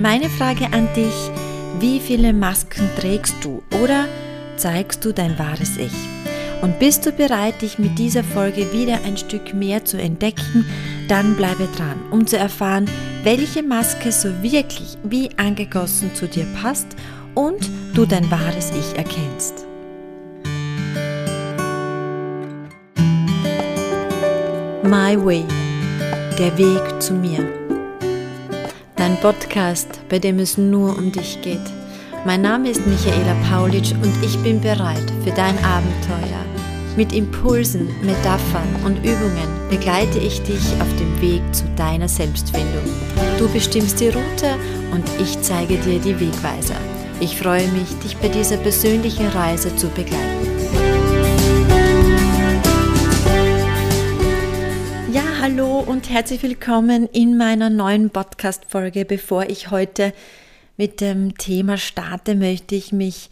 Meine Frage an dich, wie viele Masken trägst du oder zeigst du dein wahres Ich? Und bist du bereit, dich mit dieser Folge wieder ein Stück mehr zu entdecken, dann bleibe dran, um zu erfahren, welche Maske so wirklich wie angegossen zu dir passt und du dein wahres Ich erkennst. My Way, der Weg zu mir. Dein Podcast, bei dem es nur um dich geht. Mein Name ist Michaela Paulitsch und ich bin bereit für dein Abenteuer. Mit Impulsen, Metaphern und Übungen begleite ich dich auf dem Weg zu deiner Selbstfindung. Du bestimmst die Route und ich zeige dir die Wegweiser. Ich freue mich, dich bei dieser persönlichen Reise zu begleiten. Hallo und herzlich willkommen in meiner neuen Podcast-Folge. Bevor ich heute mit dem Thema starte, möchte ich mich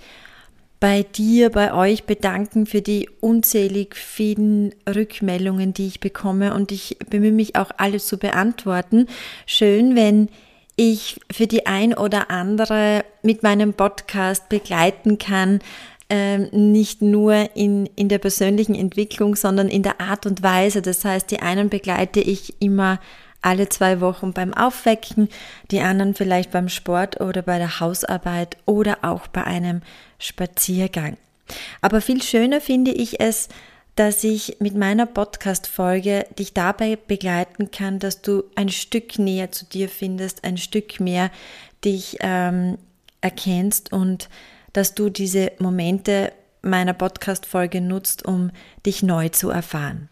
bei dir, bei euch bedanken für die unzählig vielen Rückmeldungen, die ich bekomme und ich bemühe mich auch alle zu beantworten. Schön, wenn ich für die ein oder andere mit meinem Podcast begleiten kann, ähm, nicht nur in, in der persönlichen Entwicklung, sondern in der Art und Weise. Das heißt, die einen begleite ich immer alle zwei Wochen beim Aufwecken, die anderen vielleicht beim Sport oder bei der Hausarbeit oder auch bei einem Spaziergang. Aber viel schöner finde ich es, dass ich mit meiner Podcast-Folge dich dabei begleiten kann, dass du ein Stück näher zu dir findest, ein Stück mehr dich ähm, erkennst und dass du diese Momente meiner Podcast-Folge nutzt, um dich neu zu erfahren.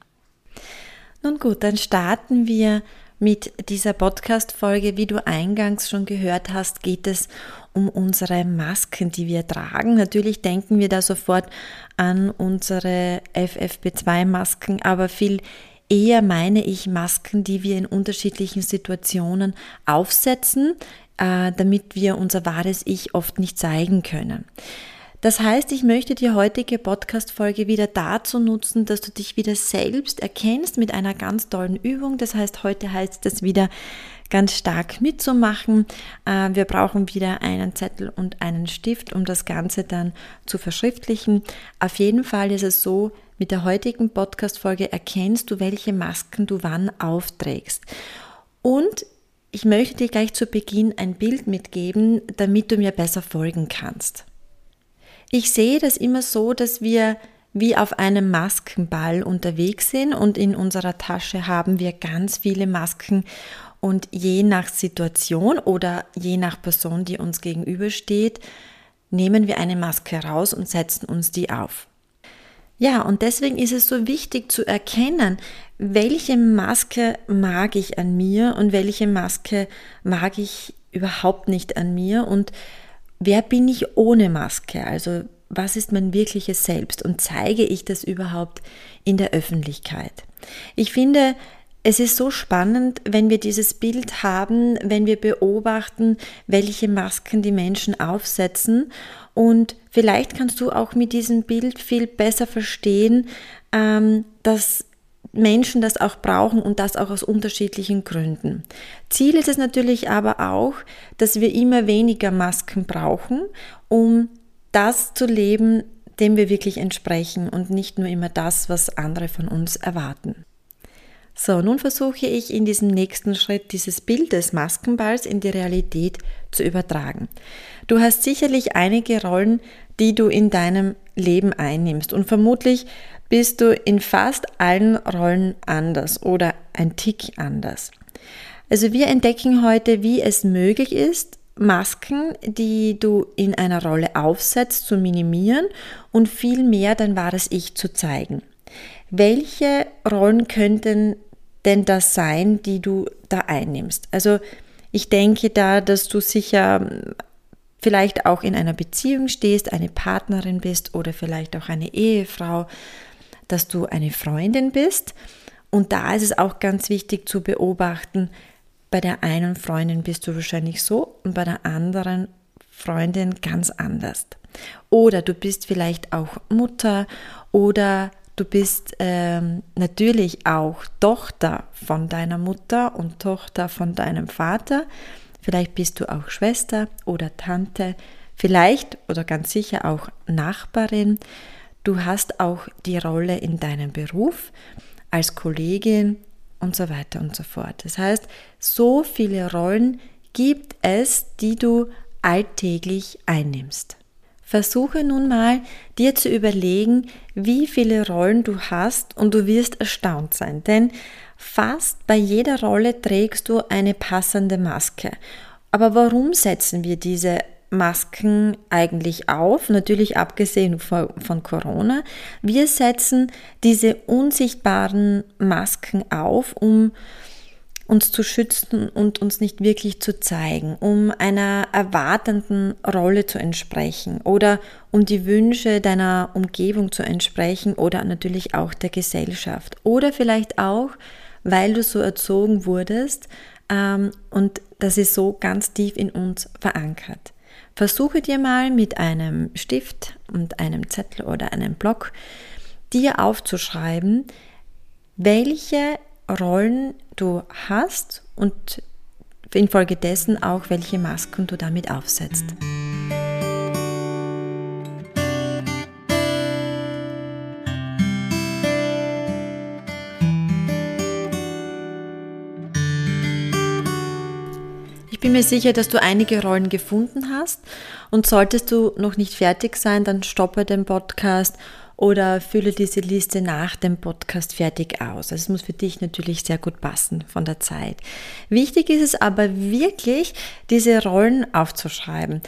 Nun gut, dann starten wir mit dieser Podcast-Folge. Wie du eingangs schon gehört hast, geht es um unsere Masken, die wir tragen. Natürlich denken wir da sofort an unsere FFP2-Masken, aber viel eher meine ich Masken, die wir in unterschiedlichen Situationen aufsetzen, äh, damit wir unser wahres Ich oft nicht zeigen können. Das heißt, ich möchte die heutige Podcast-Folge wieder dazu nutzen, dass du dich wieder selbst erkennst mit einer ganz tollen Übung. Das heißt, heute heißt es wieder ganz stark mitzumachen. Äh, wir brauchen wieder einen Zettel und einen Stift, um das Ganze dann zu verschriftlichen. Auf jeden Fall ist es so, mit der heutigen Podcast-Folge erkennst du, welche Masken du wann aufträgst. Und ich möchte dir gleich zu Beginn ein Bild mitgeben, damit du mir besser folgen kannst. Ich sehe das immer so, dass wir wie auf einem Maskenball unterwegs sind und in unserer Tasche haben wir ganz viele Masken und je nach Situation oder je nach Person, die uns gegenübersteht, nehmen wir eine Maske raus und setzen uns die auf. Ja, und deswegen ist es so wichtig zu erkennen, welche Maske mag ich an mir und welche Maske mag ich überhaupt nicht an mir und wer bin ich ohne Maske? Also was ist mein wirkliches Selbst und zeige ich das überhaupt in der Öffentlichkeit? Ich finde, es ist so spannend, wenn wir dieses Bild haben, wenn wir beobachten, welche Masken die Menschen aufsetzen und vielleicht kannst du auch mit diesem Bild viel besser verstehen, ähm, dass Menschen das auch brauchen und das auch aus unterschiedlichen Gründen. Ziel ist es natürlich aber auch, dass wir immer weniger Masken brauchen, um das zu leben, dem wir wirklich entsprechen und nicht nur immer das, was andere von uns erwarten. So, nun versuche ich in diesem nächsten Schritt dieses Bild des Maskenballs in die Realität zu übertragen. Du hast sicherlich einige Rollen, die du in deinem Leben einnimmst und vermutlich bist du in fast allen Rollen anders oder ein Tick anders. Also wir entdecken heute, wie es möglich ist, Masken, die du in einer Rolle aufsetzt, zu minimieren und viel mehr dein wahres Ich zu zeigen. Welche Rollen könnten denn das sein, die du da einnimmst? Also ich denke da, dass du sicher hm, vielleicht auch in einer Beziehung stehst, eine Partnerin bist oder vielleicht auch eine Ehefrau, dass du eine Freundin bist. Und da ist es auch ganz wichtig zu beobachten, bei der einen Freundin bist du wahrscheinlich so und bei der anderen Freundin ganz anders. Oder du bist vielleicht auch Mutter oder Du bist ähm, natürlich auch Tochter von deiner Mutter und Tochter von deinem Vater. vielleicht bist du auch Schwester oder Tante, vielleicht oder ganz sicher auch Nachbarin. Du hast auch die Rolle in deinem Beruf als Kollegin und so weiter und so fort. Das heißt, so viele Rollen gibt es, die du alltäglich einnimmst. Versuche nun mal, dir zu überlegen, wie viele Rollen du hast und du wirst erstaunt sein, denn fast bei jeder Rolle trägst du eine passende Maske. Aber warum setzen wir diese Masken eigentlich auf? Natürlich abgesehen von Corona. Wir setzen diese unsichtbaren Masken auf, um uns zu schützen und uns nicht wirklich zu zeigen, um einer erwartenden Rolle zu entsprechen oder um die Wünsche deiner Umgebung zu entsprechen oder natürlich auch der Gesellschaft oder vielleicht auch, weil du so erzogen wurdest ähm, und das ist so ganz tief in uns verankert. Versuche dir mal mit einem Stift und einem Zettel oder einem Block dir aufzuschreiben, welche Rollen du hast und infolgedessen auch, welche Masken du damit aufsetzt. Ich bin mir sicher, dass du einige Rollen gefunden hast und solltest du noch nicht fertig sein, dann stoppe den Podcast oder fülle diese Liste nach dem Podcast fertig aus. Also es muss für dich natürlich sehr gut passen von der Zeit. Wichtig ist es aber wirklich, diese Rollen aufzuschreiben.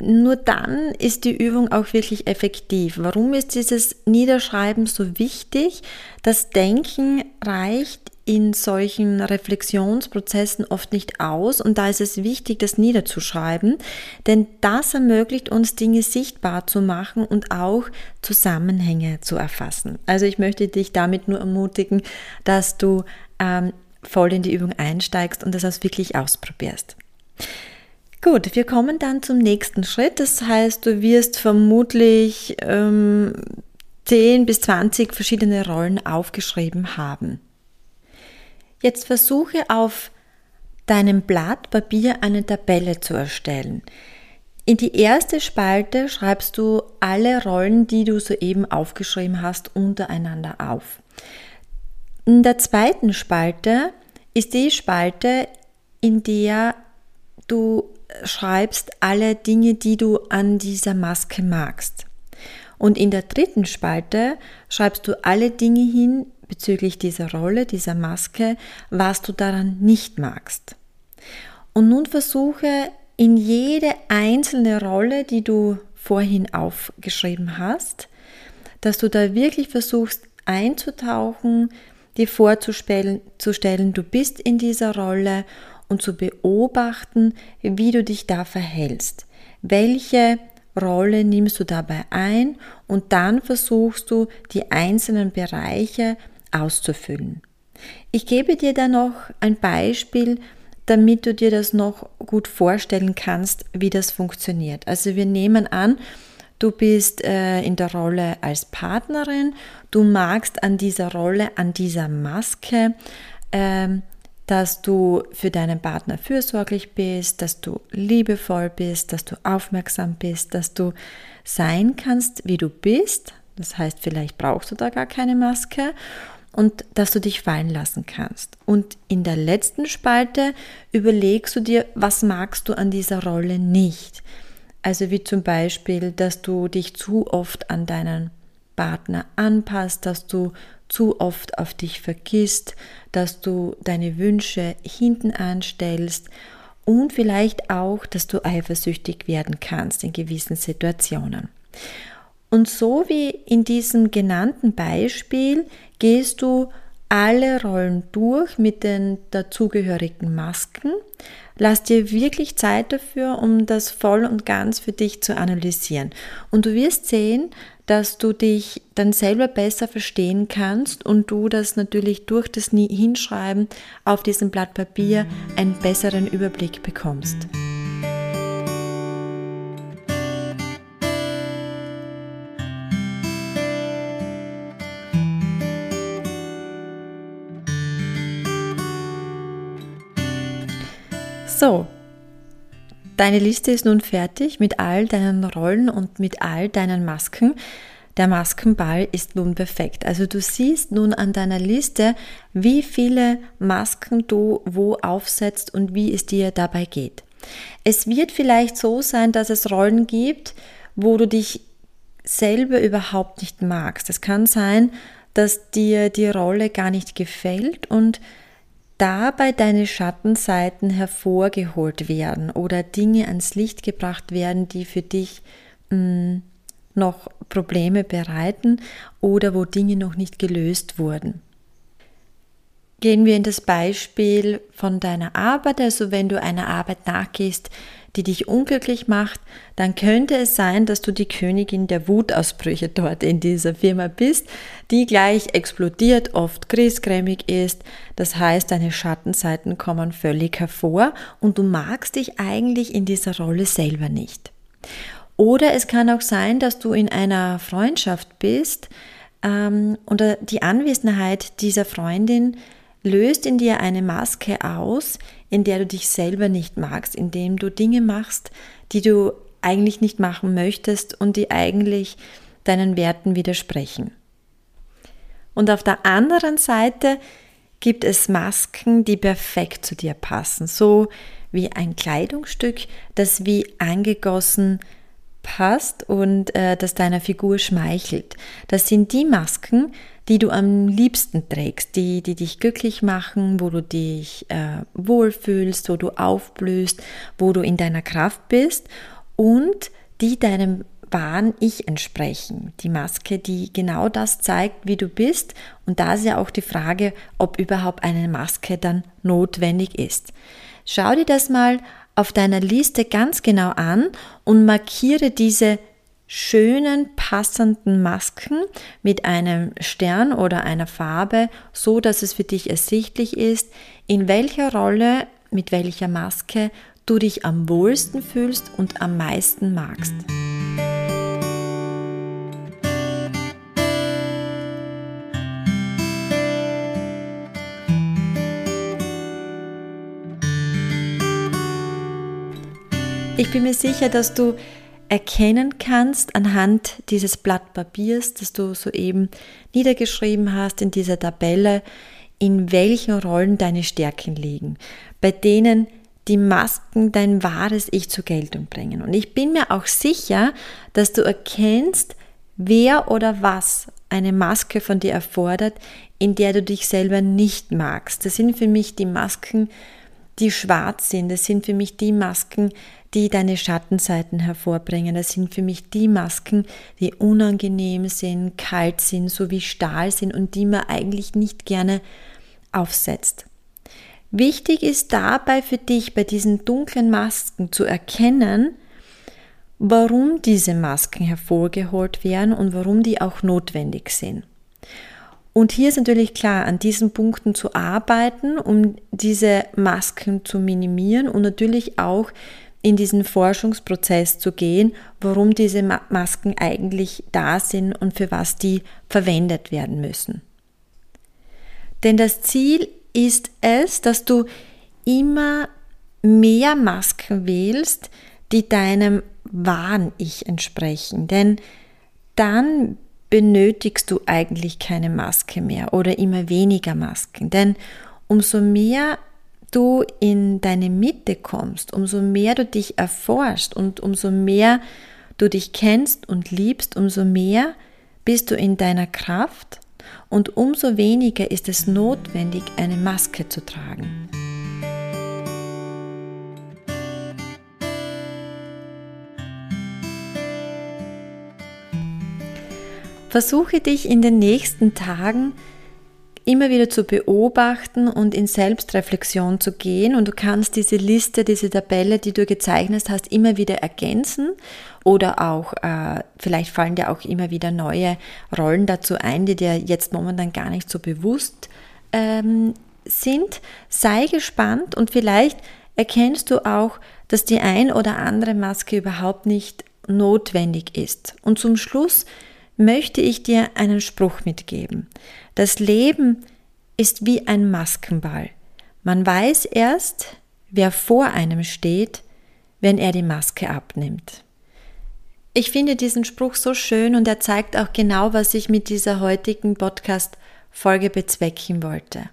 Nur dann ist die Übung auch wirklich effektiv. Warum ist dieses Niederschreiben so wichtig? Das Denken reicht in solchen Reflexionsprozessen oft nicht aus und da ist es wichtig, das niederzuschreiben, denn das ermöglicht uns Dinge sichtbar zu machen und auch Zusammenhänge zu erfassen. Also ich möchte dich damit nur ermutigen, dass du ähm, voll in die Übung einsteigst und das auch wirklich ausprobierst. Gut, wir kommen dann zum nächsten Schritt. Das heißt, du wirst vermutlich ähm, 10 bis 20 verschiedene Rollen aufgeschrieben haben. Jetzt versuche auf deinem Blatt Papier eine Tabelle zu erstellen. In die erste Spalte schreibst du alle Rollen, die du soeben aufgeschrieben hast, untereinander auf. In der zweiten Spalte ist die Spalte, in der du schreibst alle Dinge, die du an dieser Maske magst. Und in der dritten Spalte schreibst du alle Dinge hin, bezüglich dieser Rolle, dieser Maske, was du daran nicht magst. Und nun versuche in jede einzelne Rolle, die du vorhin aufgeschrieben hast, dass du da wirklich versuchst einzutauchen, dir vorzustellen, zu stellen, du bist in dieser Rolle und zu beobachten, wie du dich da verhältst. Welche Rolle nimmst du dabei ein und dann versuchst du die einzelnen Bereiche auszufüllen. Ich gebe dir da noch ein Beispiel, damit du dir das noch gut vorstellen kannst, wie das funktioniert. Also wir nehmen an, du bist äh, in der Rolle als Partnerin, du magst an dieser Rolle, an dieser Maske, äh, dass du für deinen Partner fürsorglich bist, dass du liebevoll bist, dass du aufmerksam bist, dass du sein kannst, wie du bist. Das heißt, vielleicht brauchst du da gar keine Maske und dass du dich fallen lassen kannst. Und in der letzten Spalte überlegst du dir, was magst du an dieser Rolle nicht. Also wie zum Beispiel, dass du dich zu oft an deinen Partner anpasst, dass du zu oft auf dich vergisst, dass du deine Wünsche hinten anstellst und vielleicht auch, dass du eifersüchtig werden kannst in gewissen Situationen. Und so wie in diesem genannten Beispiel gehst du alle Rollen durch mit den dazugehörigen Masken. Lass dir wirklich Zeit dafür, um das voll und ganz für dich zu analysieren. Und du wirst sehen, dass du dich dann selber besser verstehen kannst und du das natürlich durch das Hinschreiben auf diesem Blatt Papier einen besseren Überblick bekommst. So, Deine Liste ist nun fertig mit all deinen Rollen und mit all deinen Masken. Der Maskenball ist nun perfekt. Also du siehst nun an deiner Liste, wie viele Masken du wo aufsetzt und wie es dir dabei geht. Es wird vielleicht so sein, dass es Rollen gibt, wo du dich selber überhaupt nicht magst. Es kann sein, dass dir die Rolle gar nicht gefällt und dabei deine Schattenseiten hervorgeholt werden oder Dinge ans Licht gebracht werden, die für dich mh, mm, noch Probleme bereiten oder wo Dinge noch nicht gelöst wurden. Gehen wir in das Beispiel von deiner Arbeit, also wenn du einer Arbeit nachgehst, die dich unglücklich macht, dann könnte es sein, dass du die Königin der Wutausbrüche dort in dieser Firma bist, die gleich explodiert, oft griesgrämig ist. Das heißt, deine Schattenseiten kommen völlig hervor und du magst dich eigentlich in dieser Rolle selber nicht. Oder es kann auch sein, dass du in einer Freundschaft bist ähm, und die Anwesenheit dieser Freundin löst in dir eine Maske aus, in der du dich selber nicht magst, indem du Dinge machst, die du eigentlich nicht machen möchtest und die eigentlich deinen Werten widersprechen. Und auf der anderen Seite gibt es Masken, die perfekt zu dir passen, so wie ein Kleidungsstück, das wie angegossen passt und äh, das deiner Figur schmeichelt. Das sind die Masken, die du am liebsten trägst, die, die dich glücklich machen, wo du dich äh, wohlfühlst, wo du aufblühst, wo du in deiner Kraft bist und die deinem wahren Ich entsprechen. Die Maske, die genau das zeigt, wie du bist. Und da ist ja auch die Frage, ob überhaupt eine Maske dann notwendig ist. Schau dir das mal auf deiner Liste ganz genau an und markiere diese schönen, passenden Masken mit einem Stern oder einer Farbe, so dass es für dich ersichtlich ist, in welcher Rolle, mit welcher Maske du dich am wohlsten fühlst und am meisten magst. Ich bin mir sicher, dass du erkennen kannst anhand dieses Blatt Papiers, das du soeben niedergeschrieben hast in dieser Tabelle, in welchen Rollen deine Stärken liegen, bei denen die Masken dein wahres Ich zur Geltung bringen. Und ich bin mir auch sicher, dass du erkennst, wer oder was eine Maske von dir erfordert, in der du dich selber nicht magst. Das sind für mich die Masken, die schwarz sind. Das sind für mich die Masken, die deine Schattenseiten hervorbringen. Das sind für mich die Masken, die unangenehm sind, kalt sind, so wie Stahl sind und die man eigentlich nicht gerne aufsetzt. Wichtig ist dabei für dich bei diesen dunklen Masken zu erkennen, warum diese Masken hervorgeholt werden und warum die auch notwendig sind. Und hier ist natürlich klar, an diesen Punkten zu arbeiten, um diese Masken zu minimieren und natürlich auch in diesen Forschungsprozess zu gehen, warum diese Masken eigentlich da sind und für was die verwendet werden müssen. Denn das Ziel ist es, dass du immer mehr Masken wählst, die deinem wahren Ich entsprechen. Denn dann benötigst du eigentlich keine Maske mehr oder immer weniger Masken. Denn umso mehr du in deine Mitte kommst, umso mehr du dich erforscht und umso mehr du dich kennst und liebst, umso mehr bist du in deiner Kraft und umso weniger ist es notwendig, eine Maske zu tragen. Versuche dich in den nächsten Tagen immer wieder zu beobachten und in Selbstreflexion zu gehen. Und du kannst diese Liste, diese Tabelle, die du gezeichnet hast, immer wieder ergänzen oder auch, äh, vielleicht fallen dir auch immer wieder neue Rollen dazu ein, die dir jetzt momentan gar nicht so bewusst ähm, sind. Sei gespannt und vielleicht erkennst du auch, dass die ein oder andere Maske überhaupt nicht notwendig ist. Und zum Schluss möchte ich dir einen Spruch mitgeben. Das Leben ist wie ein Maskenball. Man weiß erst, wer vor einem steht, wenn er die Maske abnimmt. Ich finde diesen Spruch so schön und er zeigt auch genau, was ich mit dieser heutigen Podcast-Folge bezwecken wollte.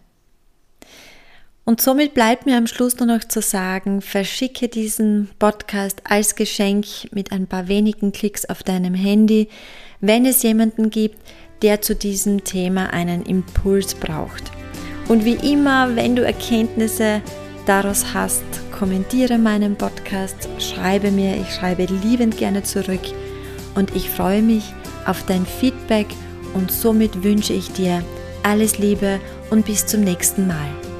Und somit bleibt mir am Schluss nur noch zu sagen, verschicke diesen Podcast als Geschenk mit ein paar wenigen Klicks auf deinem Handy, wenn es jemanden gibt, der zu diesem Thema einen Impuls braucht. Und wie immer, wenn du Erkenntnisse daraus hast, kommentiere meinen Podcast, schreibe mir, ich schreibe liebend gerne zurück und ich freue mich auf dein Feedback und somit wünsche ich dir alles Liebe und bis zum nächsten Mal.